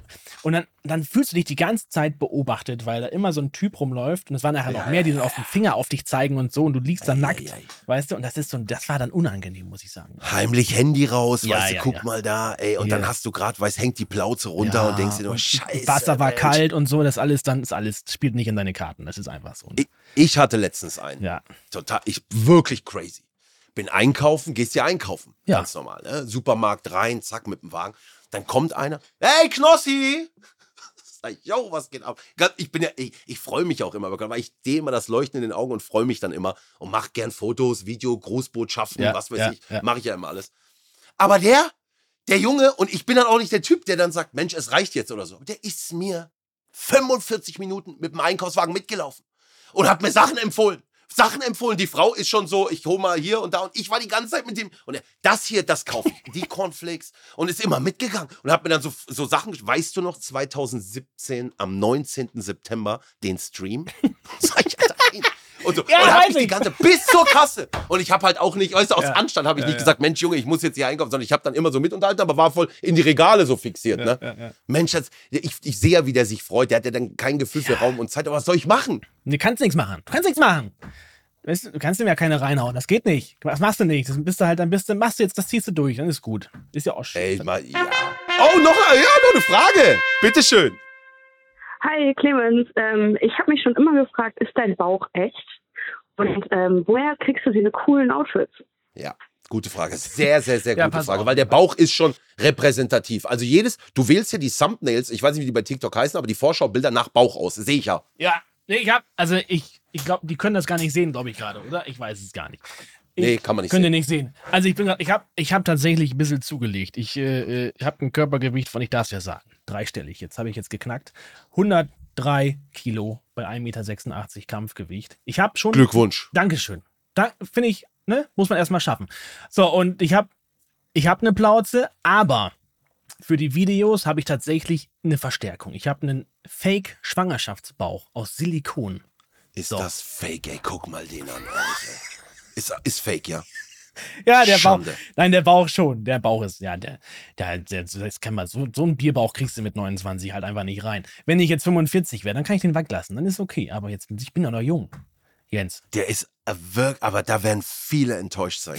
Und dann, dann fühlst du dich die ganze Zeit beobachtet, weil da immer so ein Typ rumläuft. Und es waren nachher noch mehr, die dann auf den Finger auf dich zeigen und so. Und du liegst dann nackt. Weißt du? Und das ist so, das war dann unangenehm, muss ich sagen. Heimlich Handy raus, Ja, weißt du, ja, guck ja. mal da, ey, und Ja. dann hast du gerade, weißt, hängt die Plauze runter und denkst dir nur, scheiße. Wasser war Mensch. kalt und so, das alles dann ist alles, spielt nicht in deine Karten. Das ist einfach so. Ich, ich hatte letztens einen. Ja. Total, ich, wirklich crazy. Bin einkaufen, gehst ja einkaufen. Ja. Ganz normal, ne? Supermarkt rein, zack, mit dem Wagen. Dann kommt einer, hey Knossi! *laughs* Sag ich, yo, was geht ab? Ich bin ja, ich, ich freue mich auch immer, weil ich sehe immer das Leuchten in den Augen und freue mich dann immer und mache gern Fotos, Video, Grußbotschaften, Ja, was weiß ja, ich. ja. Mache ich ja immer alles. Aber der, der Junge, und ich bin dann auch nicht der Typ, der dann sagt, Mensch, es reicht jetzt oder so. Der ist mir 45 Minuten mit dem Einkaufswagen mitgelaufen und hat mir Sachen empfohlen. Sachen empfohlen. Die Frau ist schon so, ich hole mal hier und da und ich war die ganze Zeit mit dem und er, das hier, das kaufe ich, die Cornflakes und ist immer mitgegangen und hat mir dann so, so Sachen, weißt du noch, 2017 am 19. September den Stream? *laughs* Sag ich, Alter. Und, so, Ja, und hab ich die ganze bis zur Kasse und ich habe halt auch nicht, weißt du, aus Ja. Anstand habe ich Ja, nicht ja. gesagt, Mensch Junge, ich muss jetzt hier einkaufen, sondern ich habe dann immer so mit unterhalten, aber war voll in die Regale so fixiert, ne? Mensch, das, ich, ich sehe ja, wie der sich freut. Der hat ja dann kein Gefühl für Raum und Zeit. Aber was soll ich machen? Du kannst nichts machen. Du kannst nichts machen. Du kannst ihm ja keine reinhauen. Das geht nicht. Das machst du nicht. Das bist du halt, dann bist du, machst du jetzt, das ziehst du durch. Dann ist gut. Ist ja auch schön. Ey, mal, ja. Oh, noch, ja, noch eine Frage. Bitteschön. Hi Clemens, ähm, ich habe mich schon immer gefragt, ist dein Bauch echt? Und ähm, woher kriegst du diese coolen Outfits? Ja, gute Frage. Sehr, sehr, sehr *laughs* Ja, gute pass Frage. auf. Weil der Bauch ist schon repräsentativ. Also jedes, du wählst ja die Thumbnails, ich weiß nicht, wie die bei TikTok heißen, aber die Vorschaubilder nach Bauch aus. Sehe ich ja. Ja, nee, ich hab, also ich, ich glaube, die können das gar nicht sehen, glaube ich gerade, oder? Ich weiß es gar nicht. Ich, Nee, kann man nicht Könnt ihr sehen. nicht sehen. Also ich bin ich habe ich hab tatsächlich ein bisschen zugelegt. Ich äh, äh, habe ein Körpergewicht von, ich darf es ja sagen, dreistellig. Jetzt habe ich jetzt geknackt. 103 Kilo bei 1,86 Meter Kampfgewicht. Ich habe schon. Glückwunsch. Dankeschön. Da finde ich, ne, muss man erstmal schaffen. So, und ich habe ich hab eine Plauze, aber für die Videos habe ich tatsächlich eine Verstärkung. Ich habe einen Fake-Schwangerschaftsbauch aus Silikon. Ist So. das fake, ey? Guck mal den an. Alter. Ist, ist fake, ja. *laughs* Ja, der Schande. Bauch. Nein, der Bauch schon. Der Bauch ist, ja, der, der, der das kann man, so, so einen Bierbauch kriegst du mit 29 halt einfach nicht rein. Wenn ich jetzt 45 wäre, dann kann ich den weglassen. Dann ist okay. Aber jetzt, ich bin ja noch jung. Jens. Der ist äh, wirklich, aber da werden viele enttäuscht sein.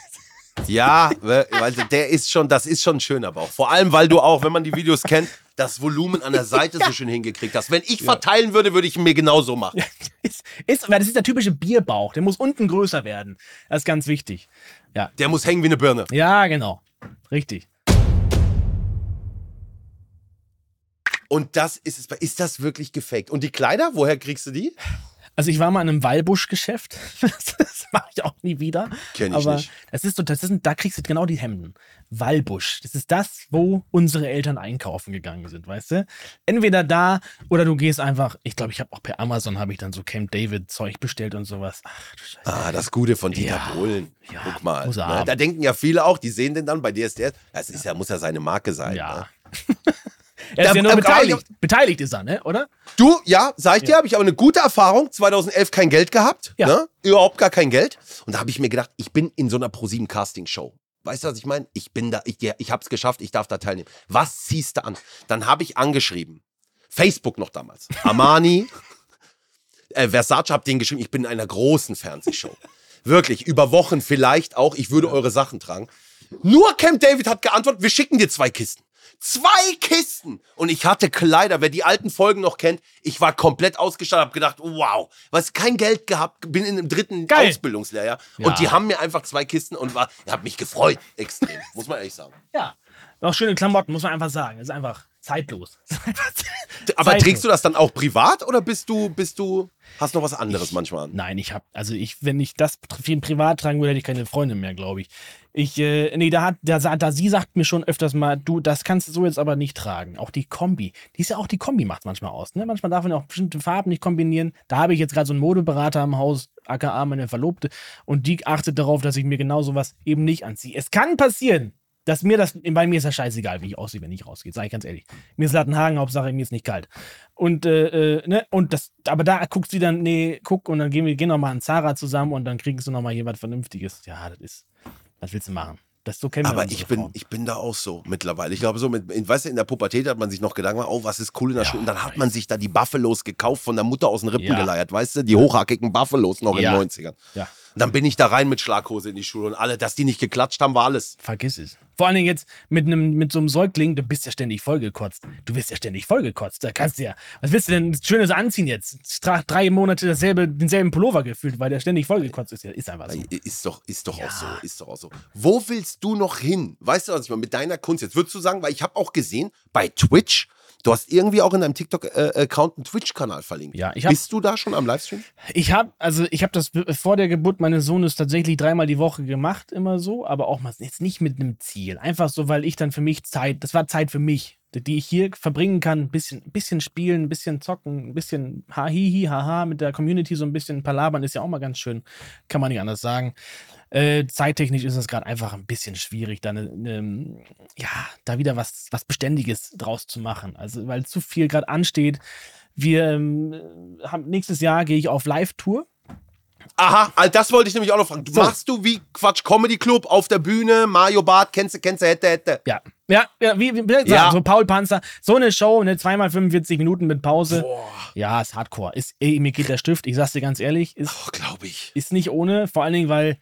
*laughs* ja, weil der ist schon, das ist schon ein schöner Bauch. Vor allem, weil du auch, wenn man die Videos kennt, das Volumen an der Seite so schön hingekriegt hast. Wenn ich verteilen würde, würde ich ihn mir genauso machen. Ist, ist, weil das ist der typische Bierbauch. Der muss unten größer werden. Das ist ganz wichtig. Ja. Der muss hängen wie eine Birne. Ja, genau. Richtig. Und das ist es. Ist das wirklich gefaked? Und die Kleider, woher kriegst du die? Also ich war mal in einem Wallbusch-Geschäft. *laughs* Das mache ich auch nie wieder. Kenn ich Aber nicht. das ist so, das ist, da kriegst du genau die Hemden. Wallbusch. Das ist das, wo unsere Eltern einkaufen gegangen sind, weißt du? Entweder da oder du gehst einfach, ich glaube, ich habe auch per Amazon habe ich dann so Camp David Zeug bestellt und sowas. Ach du Scheiße. Ah, das Gute von Dieter Ja. Bohlen. Ja, Guck mal. ne? Da denken ja viele auch, die sehen den dann bei DSDS. Das ist ja, muss ja seine Marke sein. Ja. Ne? *laughs* Er ist Da- ja nur beteiligt. Beteiligt ist er, ne? Oder? Du, ja, sag ich dir, habe ich aber eine gute Erfahrung. 2011 kein Geld gehabt. Ja. Ne? Überhaupt gar kein Geld. Und da habe ich mir gedacht, ich bin in so einer ProSieben Casting Show. Weißt du, was ich meine? Ich bin da, ich, ich habe es geschafft, ich darf da teilnehmen. Was ziehst du an? Dann habe ich angeschrieben. Facebook noch damals. *laughs* Armani, äh, Versace, hab denen geschrieben, ich bin in einer großen Fernsehshow. Wirklich, über Wochen vielleicht auch, ich würde eure Sachen tragen. Nur Camp David hat geantwortet, wir schicken dir zwei Kisten. Zwei Kisten! Und ich hatte Kleider, wer die alten Folgen noch kennt, ich war komplett ausgestattet, hab gedacht, wow, was kein Geld gehabt, bin in einem dritten Geil. Ausbildungslehrjahr. Ja. Und die haben mir einfach zwei Kisten und war, ich hab mich gefreut, extrem, muss man ehrlich sagen. Ja. Auch schöne Klamotten, muss man einfach sagen. Das ist einfach zeitlos. *laughs* Aber zeitlos. trägst du das dann auch privat oder bist du, bist du, hast noch was anderes manchmal an? Nein, ich habe, also ich, wenn ich das pri- privat tragen würde, hätte ich keine Freunde mehr, glaube ich. Ich, äh, nee, da hat, da, da, sie sagt mir schon öfters mal, du, das kannst du so jetzt aber nicht tragen. Auch die Kombi. Die ist ja auch, die Kombi macht manchmal aus, ne? Manchmal darf man auch bestimmte Farben nicht kombinieren. Da habe ich jetzt gerade so einen Modeberater im Haus, aka meine Verlobte, und die achtet darauf, dass ich mir genau sowas eben nicht anziehe. Es kann passieren, dass mir das, bei mir ist ja scheißegal, wie ich aussehe, wenn ich rausgehe, sage ich ganz ehrlich. Mir ist Lattenhagen, Hauptsache mir ist nicht kalt. Und, äh, äh, ne, und das, aber da guckt sie dann, nee, guck, und dann gehen wir, gehen noch mal an Zara zusammen und dann kriegst du noch mal jemand Vernünftiges. Ja, das ist, was willst du machen? Das so Aber ich bin, ich bin da auch so mittlerweile. Ich glaube, so mit, in, weißt du, in der Pubertät hat man sich noch Gedanken gemacht, oh, was ist cool in der Ja, Schule? Und dann hat man sich da die Buffalos gekauft, von der Mutter aus den Rippen Ja. geleiert, weißt du? Die hochhackigen Buffalos noch Ja. in den 90ern. Ja. Und dann bin ich da rein mit Schlaghose in die Schule und alle, dass die nicht geklatscht haben, war alles. Vergiss es. Vor allen Dingen jetzt mit einem mit so einem Säugling, du bist ja ständig vollgekotzt. Du wirst ja ständig vollgekotzt. Da kannst du ja. Was willst du denn Schönes anziehen jetzt? Ich trage drei Monate dasselbe, denselben Pullover gefühlt, weil der ständig vollgekotzt ist. Ist einfach so. Ist doch, ist doch Ja. auch so, ist doch auch so. Wo willst du noch hin? Weißt du, was ich meine, mit deiner Kunst jetzt? Würdest du sagen, weil ich habe auch gesehen, bei Twitch Du hast irgendwie auch in deinem TikTok-Account einen Twitch-Kanal verlinkt. Ja, ich hab- Bist du da schon am Livestream? Ich habe also ich habe das vor der Geburt meines Sohnes tatsächlich dreimal die Woche gemacht, immer so, aber auch mal jetzt nicht mit einem Ziel. Einfach so, weil ich dann für mich Zeit, das war Zeit für mich, die- ich hier verbringen kann, ein bisschen, bisschen spielen, ein bisschen zocken, ein bisschen hahihi, haha, mit der Community so ein bisschen palabern, ist ja auch mal ganz schön, kann man nicht anders sagen. Äh, zeittechnisch ist es gerade einfach ein bisschen schwierig, da ne, ne, ja, da wieder was, was Beständiges draus zu machen. Also, weil zu viel gerade ansteht. Wir ähm, haben, nächstes Jahr gehe ich auf Live-Tour. Aha, all das wollte ich nämlich auch noch fragen. So. Machst du wie Quatsch Comedy Club auf der Bühne, Mario Bart, kennst du, kennst du, hätte, hätte. Ja, ja, ja wie, wie, wie Ja. so Paul Panzer, so eine Show, ne, zweimal 45 Minuten mit Pause. Ja, ist Hardcore. Ist, ey, mir geht der Stift, ich sag's dir ganz ehrlich, ist, Oh, glaube ich. ist nicht ohne, vor allen Dingen, weil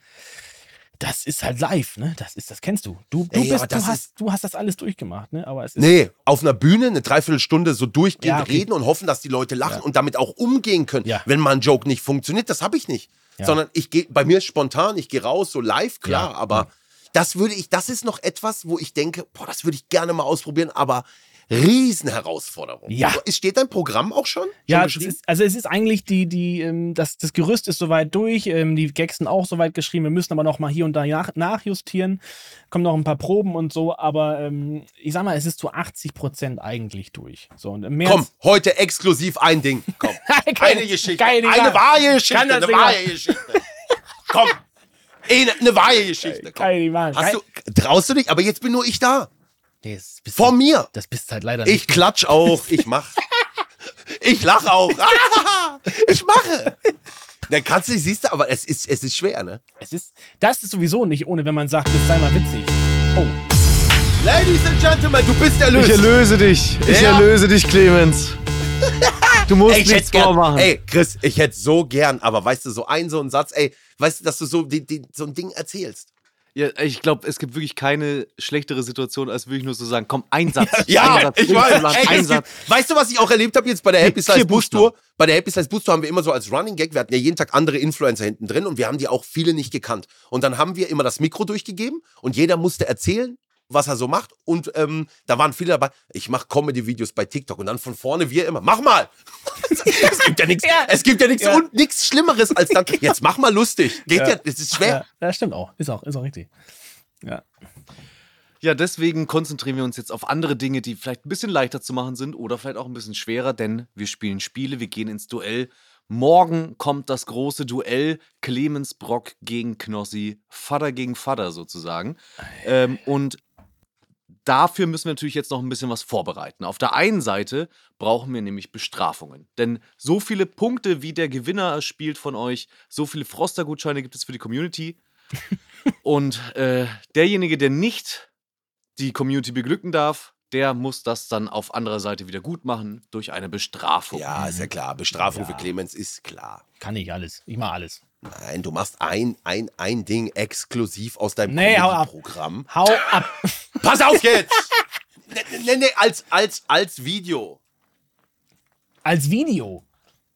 das ist halt live, ne? Das ist, das kennst du. Du, du, Ey, bist, du, hast, du hast das alles durchgemacht, ne? Aber es ist. Nee, auf einer Bühne eine Dreiviertelstunde so durchgehend Ja, okay. reden und hoffen, dass die Leute lachen Ja. und damit auch umgehen können, Ja. wenn mal ein Joke nicht funktioniert. Das habe ich nicht. Sondern ich gehe, bei mir ist spontan, ich gehe raus, so live, klar, aber das würde ich, das ist noch etwas, wo ich denke, boah, das würde ich gerne mal ausprobieren, aber Riesenherausforderung. Ja. Ist- Steht dein Programm auch schon? schon Ja, ist, also es ist eigentlich die, die, ähm, das, das Gerüst ist soweit durch, ähm, die Gags sind auch soweit geschrieben, wir müssen aber noch mal hier und da nach, nachjustieren, kommen noch ein paar Proben und so, aber ähm, ich sag mal, es ist zu 80 Prozent eigentlich durch. So, und im März, Komm, heute exklusiv ein Ding. Komm. *laughs* Keine- eine Geschichte. keine- eine wahre Geschichte. Eine wahre. Geschichte. Komm. Eine, eine wahre Geschichte. Komm. Kann ich nicht machen. Hast du, traust du dich? Aber jetzt bin nur ich da. Nee, das bist Vor du- mir. Das bist halt leider Ich nicht. klatsch auch. Ich mach. *laughs* Ich lach auch. Ah, *laughs* Ich mache. Dann kannst du, siehst du, aber es ist, es ist schwer, ne? Es ist, das ist sowieso nicht ohne, wenn man sagt, das sei mal witzig. Oh, Ladies and Gentlemen, du bist Ich erlöst. erlöse dich. Ich Ja. erlöse dich, Clemens. *laughs* Du musst Ey, ich nichts gern, vormachen. ey, Chris, ich hätte so gern, aber weißt du, so ein, so ein Satz, ey, weißt du, dass du so, die, die, so ein Ding erzählst. Ja, ich glaube, es gibt wirklich keine schlechtere Situation, als wirklich nur so sagen, komm, ein Satz. *laughs* Ja, ein Satz, ich Plan, weiß. Ey, gibt, weißt du, was ich auch erlebt habe jetzt bei der Happy Size vier Bus. Tour? Bei der Happy Size Bus Tour haben wir immer so als Running Gag, wir hatten ja jeden Tag andere Influencer hinten drin und wir haben die auch viele nicht gekannt. Und dann haben wir immer das Mikro durchgegeben und jeder musste erzählen, was er so macht. Und ähm, da waren viele dabei, ich mache Comedy-Videos bei TikTok und dann von vorne wir immer, mach mal! *laughs* es gibt ja nichts, *laughs* Ja. es gibt ja nichts Ja. und nichts Schlimmeres als dann, jetzt mach mal lustig. Geht ja, Ja. das ist schwer. ja, das stimmt auch. Ist auch, ist auch richtig. Ja. Ja, deswegen konzentrieren wir uns jetzt auf andere Dinge, die vielleicht ein bisschen leichter zu machen sind oder vielleicht auch ein bisschen schwerer, denn wir spielen Spiele, wir gehen ins Duell. Morgen kommt das große Duell Clemens Brock gegen Knossi, Vater gegen Vater sozusagen. Ähm, und dafür müssen wir natürlich jetzt noch ein bisschen was vorbereiten. Auf der einen Seite brauchen wir nämlich Bestrafungen. Denn so viele Punkte, wie der Gewinner erspielt von euch, so viele Froster-Gutscheine gibt es für die Community. *laughs* Und äh, derjenige, der nicht die Community beglücken darf, der muss das dann auf anderer Seite wieder gut machen durch eine Bestrafung. Ja, ist ja klar. Bestrafung Ja. für Clemens ist klar. Kann ich alles. Ich mach alles. Nein, du machst ein, ein, ein Ding exklusiv aus deinem Nee, hau ab. Programm. Hau ab. *laughs* Pass auf jetzt! nee, nee, nee, als, als, als Video. Als Video.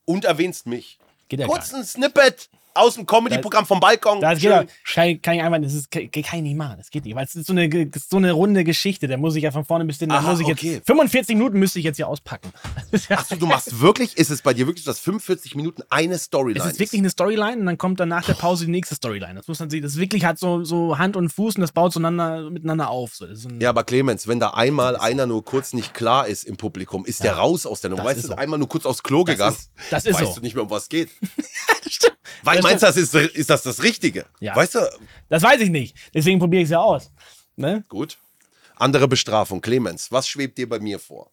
Und erwähnst mich. Geht ja Kurz ein Snippet aus dem Comedy-Programm vom Balkon. Das geht ja, kann, kann ich einfach, das ist, kann, kann ich nicht machen. Das geht nicht, weil es ist so eine, das ist so eine runde Geschichte. Da muss ich ja von vorne bis hinten, da muss ich jetzt, okay. 45 Minuten müsste ich jetzt hier auspacken. *laughs* Das ja- Achso, du machst wirklich, ist es bei dir wirklich, dass 45 Minuten eine Storyline Es ist wirklich eine Storyline und dann kommt dann nach der Pause die nächste Storyline. Das muss man sehen. Das wirklich hat so, so Hand und Fuß und das baut zueinander, miteinander auf. So, das Ja, aber Clemens, wenn da einmal einer nur kurz nicht klar ist im Publikum, ist der raus aus der Nummer. das Weißt du, so. einmal nur kurz aufs Klo gegangen, ist- das ist weißt so. du nicht mehr, um was geht. *laughs* das stimmt. Weil Das meinst du, das ist, ist das das Richtige? Ja. Weißt du, Das weiß ich nicht. Deswegen probiere ich es ja aus. Ne? gut. Andere Bestrafung. Clemens, was schwebt dir bei mir vor?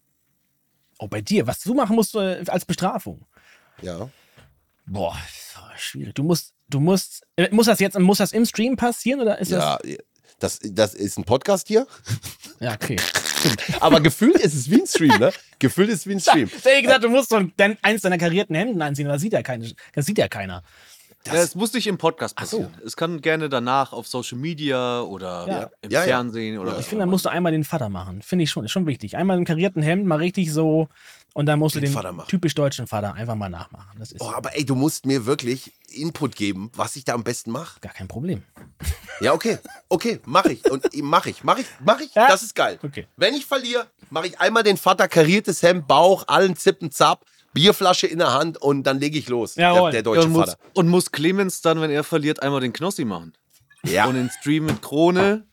Oh, bei dir, was du machen musst äh, als Bestrafung. Ja. Boah, das schwierig. Du musst, du musst, äh, muss das jetzt, muss das im Stream passieren oder ist Ja, das, das ist ein Podcast hier. das? Ja, okay. *laughs* Aber gefühlt ist es wie ein Stream, ne? Gefühlt ist es wie ein *laughs* Stream. Ich hab gesagt, du musst so ein, dein, eins deiner karierten Hemden anziehen, das sieht ja keine, das sieht ja keiner. Ja, es muss nicht im Podcast passieren. Es kann gerne danach auf Social Media oder Ja. im Ja, ja. Fernsehen oder Ich finde, da musst du einmal den Vater machen. Finde ich schon, ist schon wichtig. Einmal im karierten Hemd, mal richtig so und dann musst du Den den Vater machen. typisch deutschen Vater einfach mal nachmachen. Das ist Oh, aber ey, du musst mir wirklich Input geben, was ich da am besten mache. gar kein Problem. Ja, okay. Okay, mach ich. Und mach ich. Mach ich. Mach ich. Ja. Das ist geil. Okay. Wenn ich verliere, mache ich einmal den Vater kariertes Hemd, Bauch, allen Zippen, Zapp, Bierflasche in der Hand und dann lege ich los. Der, Jawohl. der Ja, deutsche und, muss, Vater. und muss Clemens dann, wenn er verliert, einmal den Knossi machen. Ja. Und den Stream mit Krone,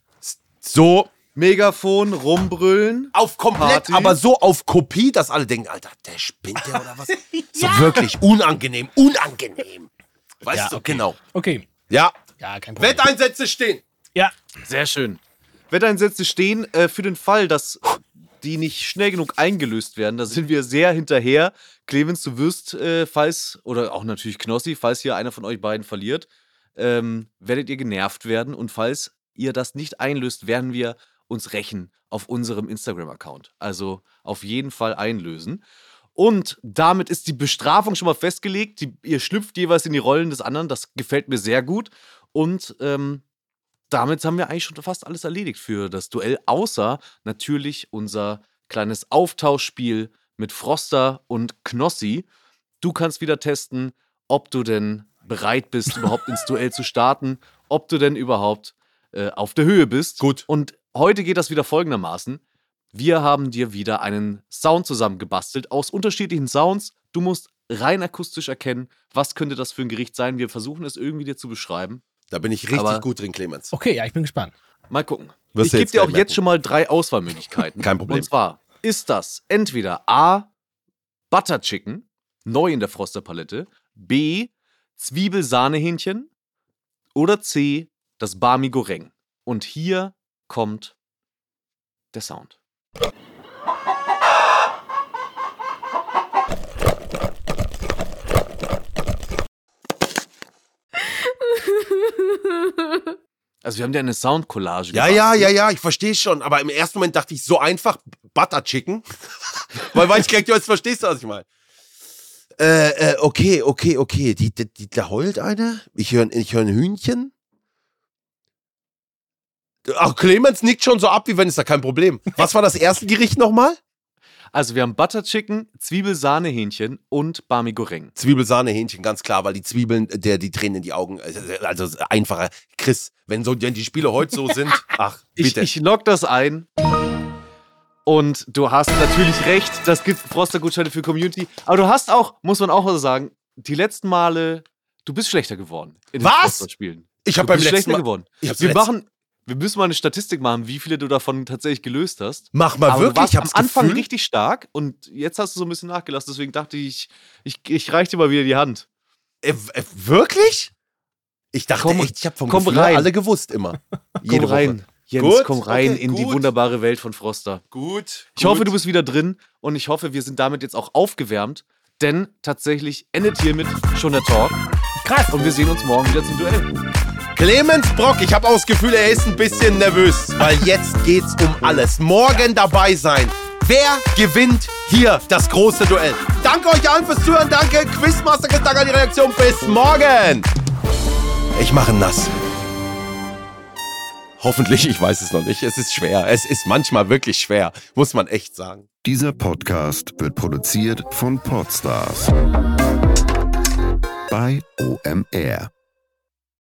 So Megafon, rumbrüllen. auf komplett, Party. aber so auf Kopie, dass alle denken, Alter, der spinnt der oder was? *laughs* So wirklich unangenehm, unangenehm. Weißt Ja, du, okay. genau. Okay. Ja. Ja, kein Problem. Wetteinsätze stehen. Ja. Sehr schön. Wetteinsätze stehen äh, für den Fall, dass die nicht schnell genug eingelöst werden. Da sind wir sehr hinterher. Clemens, du wirst, äh, falls, oder auch natürlich Knossi, falls hier einer von euch beiden verliert, ähm, werdet ihr genervt werden. Und falls ihr das nicht einlöst, werden wir uns rächen auf unserem Instagram-Account. Also auf jeden Fall einlösen. Und damit ist die Bestrafung schon mal festgelegt. Die, ihr schlüpft jeweils in die Rollen des anderen. Das gefällt mir sehr gut. Und ähm, damit haben wir eigentlich schon fast alles erledigt für das Duell, außer natürlich unser kleines Austauschspiel mit Froster und Knossi. Du kannst wieder testen, ob du denn bereit bist, überhaupt ins Duell zu starten, ob du denn überhaupt äh, auf der Höhe bist. Gut. Und heute geht das wieder folgendermaßen. Wir haben dir wieder einen Sound zusammengebastelt aus unterschiedlichen Sounds. Du musst rein akustisch erkennen, was könnte das für ein Gericht sein. Wir versuchen es irgendwie dir zu beschreiben. Da bin ich richtig Aber- gut drin, Clemens. Okay, ja, ich bin gespannt. Mal gucken. Wirst ich gebe jetzt dir auch jetzt schon mal drei Auswahlmöglichkeiten. *laughs* Kein Problem. Und zwar ist das entweder A. Butter Chicken, neu in der Froster-Palette, B. Zwiebelsahnehähnchen oder C. das Barmi Goreng. Und hier kommt der Sound. Also wir haben dir eine Soundcollage Ja, gebastelt. ja, ja, ja, ich verstehe schon. Aber im ersten Moment dachte ich, so einfach Butter Chicken. *laughs* Weil, weil ich jetzt verstehst du, was ich meine. Äh, äh, okay, okay, okay. Die, die, die, da heult eine. Ich höre ich hör ein Hühnchen. Ach, Clemens nickt schon so ab, wie wenn es da kein Problem. Was war das erste Gericht nochmal? Also wir haben Butter Chicken, Zwiebelsahnehähnchen und Barmi Goreng. Zwiebelsahnehähnchen, ganz klar, weil die Zwiebeln, der die Tränen in die Augen, also einfacher. Chris, wenn so, wenn die Spiele heute so sind, *laughs* ach, Ich, bitte. ich log das ein. Und du hast natürlich recht, das gibt Froster-Gutscheine für Community. Aber du hast auch, muss man auch mal sagen, die letzten Male, du bist schlechter geworden in den Was? Froster-Spielen. Ich hab Du beim letzten schlechter Mal- geworden. Ich Wir machen, wir müssen mal eine Statistik machen, wie viele du davon tatsächlich gelöst hast. Mach mal Aber du wirklich, warst ich am hab's Anfang Gefühl, richtig stark und jetzt hast du so ein bisschen nachgelassen. Deswegen dachte ich, ich, ich reich dir mal wieder die Hand. Äh, äh, wirklich? Ich dachte Komm- echt, ich habe vom komm Gefühl rein. alle gewusst immer. *laughs* Komm rein. Jens, Gut, komm rein okay, in die gut. wunderbare Welt von Froster. Gut. Ich hoffe, du bist wieder drin und ich hoffe, wir sind damit jetzt auch aufgewärmt, denn tatsächlich endet hiermit schon der Talk Krass. und wir sehen uns morgen wieder zum Duell. Clemens Brock, ich habe auch das Gefühl, er ist ein bisschen nervös, weil jetzt geht's um alles. Morgen dabei sein. Wer gewinnt hier das große Duell? Danke euch allen fürs Zuhören. Danke, Quizmaster, danke an die Reaktion. Bis morgen. Ich mache nass. Hoffentlich, ich weiß es noch nicht. Es ist schwer. Es ist manchmal wirklich schwer, muss man echt sagen. Dieser Podcast wird produziert von Podstars bei OMR.